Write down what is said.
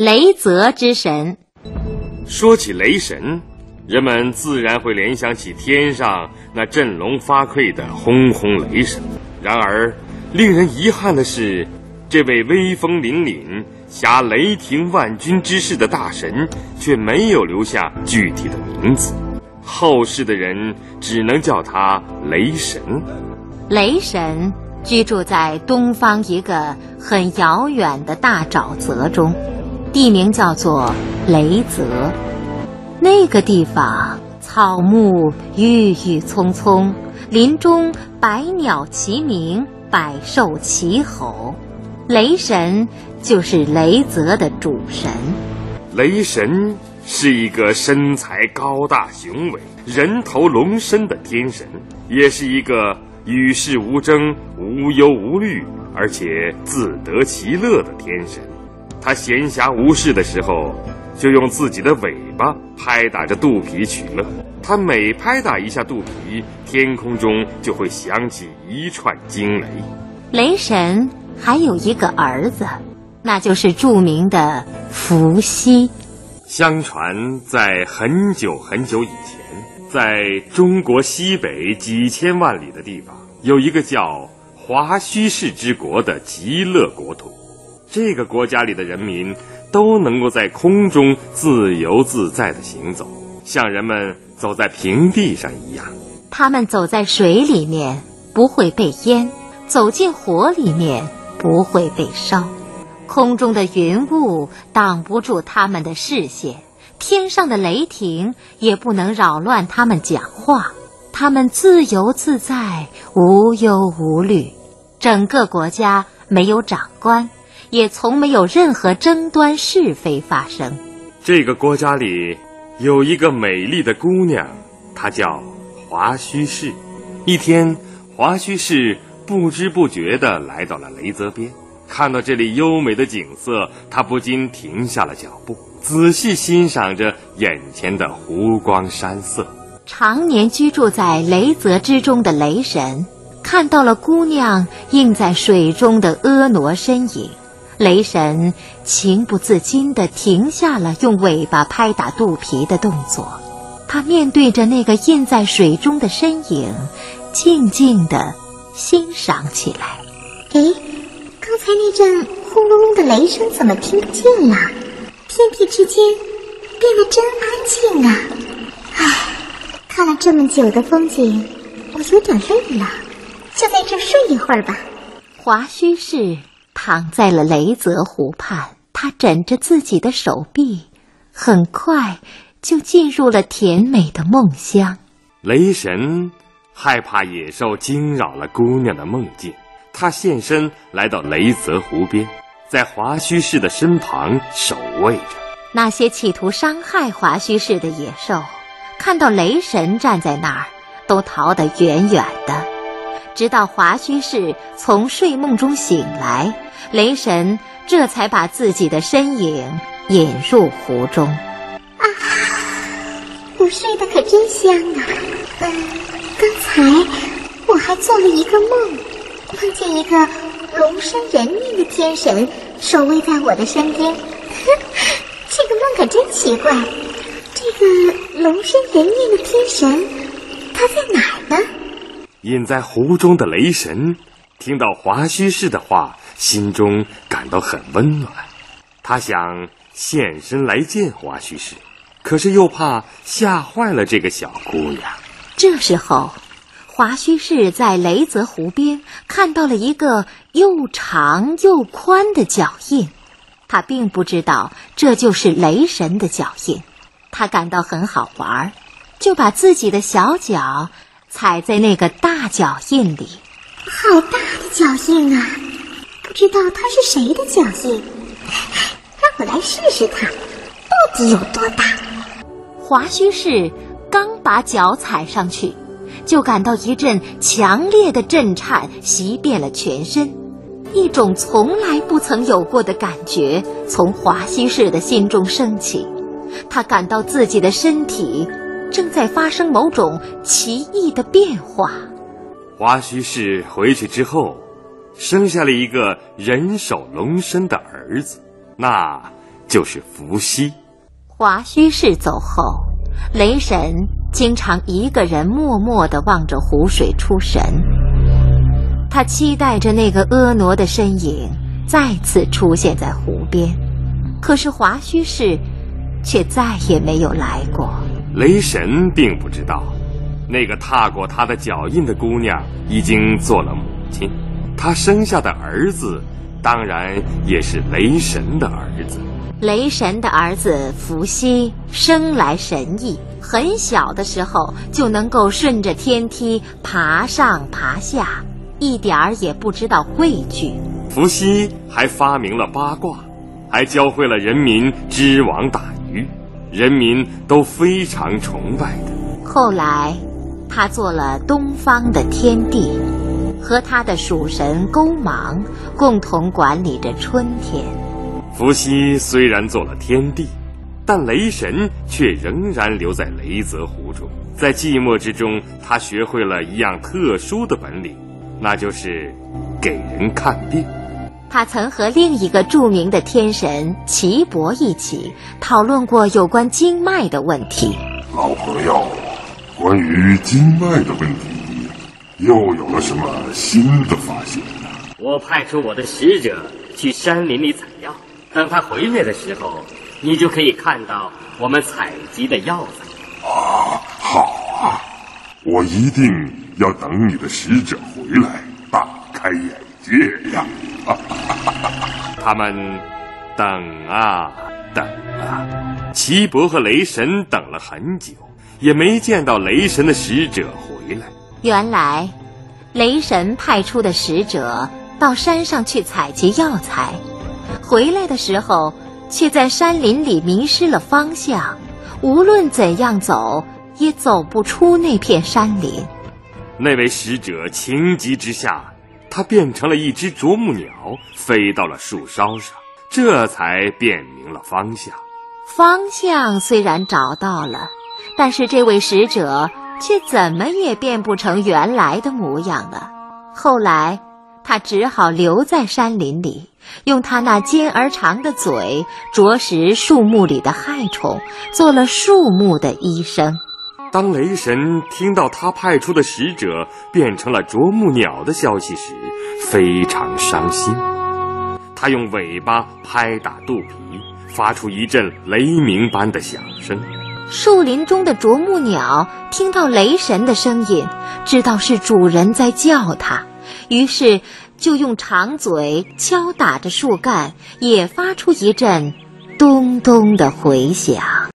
雷泽之神。说起雷神，人们自然会联想起天上那振聋发聩的轰轰雷声。然而，令人遗憾的是，这位威风凛凛、挟雷霆万钧之势的大神，却没有留下具体的名字。后世的人只能叫他雷神。雷神居住在东方一个很遥远的大沼泽中，地名叫做雷泽。那个地方草木郁郁葱葱，林中百鸟齐鸣，百兽齐吼。雷神就是雷泽的主神。雷神是一个身材高大雄伟、人头龙身的天神，也是一个。与世无争、无忧无虑，而且自得其乐的天神，他闲暇无事的时候，就用自己的尾巴拍打着肚皮取乐。他每拍打一下肚皮，天空中就会响起一串惊雷。雷神还有一个儿子，那就是著名的伏羲。相传，在很久很久以前。在中国西北几千万里的地方，有一个叫华胥氏之国的极乐国土。这个国家里的人民都能够在空中自由自在的行走，像人们走在平地上一样。他们走在水里面不会被淹，走进火里面不会被烧，空中的云雾挡不住他们的视线。天上的雷霆也不能扰乱他们讲话，他们自由自在，无忧无虑。整个国家没有长官，也从没有任何争端是非发生。这个国家里有一个美丽的姑娘，她叫华胥氏。一天，华胥氏不知不觉地来到了雷泽边，看到这里优美的景色，她不禁停下了脚步。仔细欣赏着眼前的湖光山色，常年居住在雷泽之中的雷神看到了姑娘映在水中的婀娜身影，雷神情不自禁地停下了用尾巴拍打肚皮的动作，他面对着那个印在水中的身影，静静地欣赏起来。哎，刚才那阵轰隆隆的雷声怎么听不见了？天地之间变得真安静啊！唉，看了这么久的风景，我有点累了，就在这睡一会儿吧。华胥氏躺在了雷泽湖畔，他枕着自己的手臂，很快就进入了甜美的梦乡。雷神害怕野兽惊扰了姑娘的梦境，他现身来到雷泽湖边。在华胥氏的身旁守卫着。那些企图伤害华胥氏的野兽，看到雷神站在那儿，都逃得远远的。直到华胥氏从睡梦中醒来，雷神这才把自己的身影引入湖中。啊，我睡得可真香啊！嗯，刚才我还做了一个梦，梦见一个。龙身人面的天神守卫在我的身边，这个梦可真奇怪。这个龙身人面的天神，他在哪儿呢？隐在湖中的雷神听到华胥氏的话，心中感到很温暖。他想现身来见华胥氏，可是又怕吓坏了这个小姑娘。这时候。华胥氏在雷泽湖边看到了一个又长又宽的脚印，他并不知道这就是雷神的脚印，他感到很好玩，就把自己的小脚踩在那个大脚印里。好大的脚印啊！不知道它是谁的脚印，让我来试试它，到底有多大？华胥氏刚把脚踩上去。就感到一阵强烈的震颤袭遍了全身，一种从来不曾有过的感觉从华胥氏的心中升起，他感到自己的身体正在发生某种奇异的变化。华胥氏回去之后，生下了一个人首龙身的儿子，那就是伏羲。华胥氏走后，雷神经常一个人默默地望着湖水出神。他期待着那个婀娜的身影再次出现在湖边，可是华胥氏却再也没有来过。雷神并不知道，那个踏过他的脚印的姑娘已经做了母亲，他生下的儿子当然也是雷神的儿子。雷神的儿子伏羲生来神异，很小的时候就能够顺着天梯爬上爬下。一点儿也不知道畏惧。伏羲还发明了八卦，还教会了人民织网打鱼，人民都非常崇拜的。后来，他做了东方的天帝，和他的属神勾芒共同管理着春天。伏羲虽然做了天帝，但雷神却仍然留在雷泽湖中。在寂寞之中，他学会了一样特殊的本领。那就是给人看病。他曾和另一个著名的天神岐伯一起讨论过有关经脉的问题。老朋友，关于经脉的问题，又有了什么新的发现呢？我派出我的使者去山林里采药，等他回来的时候，你就可以看到我们采集的药材。啊，好啊，我一定。要等你的使者回来，大开眼界呀！他们等啊等啊，齐伯和雷神等了很久，也没见到雷神的使者回来。原来，雷神派出的使者到山上去采集药材，回来的时候却在山林里迷失了方向，无论怎样走，也走不出那片山林。那位使者情急之下，他变成了一只啄木鸟，飞到了树梢上，这才辨明了方向。方向虽然找到了，但是这位使者却怎么也变不成原来的模样了。后来，他只好留在山林里，用他那尖而长的嘴啄食树木里的害虫，做了树木的医生。当雷神听到他派出的使者变成了啄木鸟的消息时，非常伤心。他用尾巴拍打肚皮，发出一阵雷鸣般的响声。树林中的啄木鸟听到雷神的声音，知道是主人在叫它，于是就用长嘴敲打着树干，也发出一阵咚咚的回响。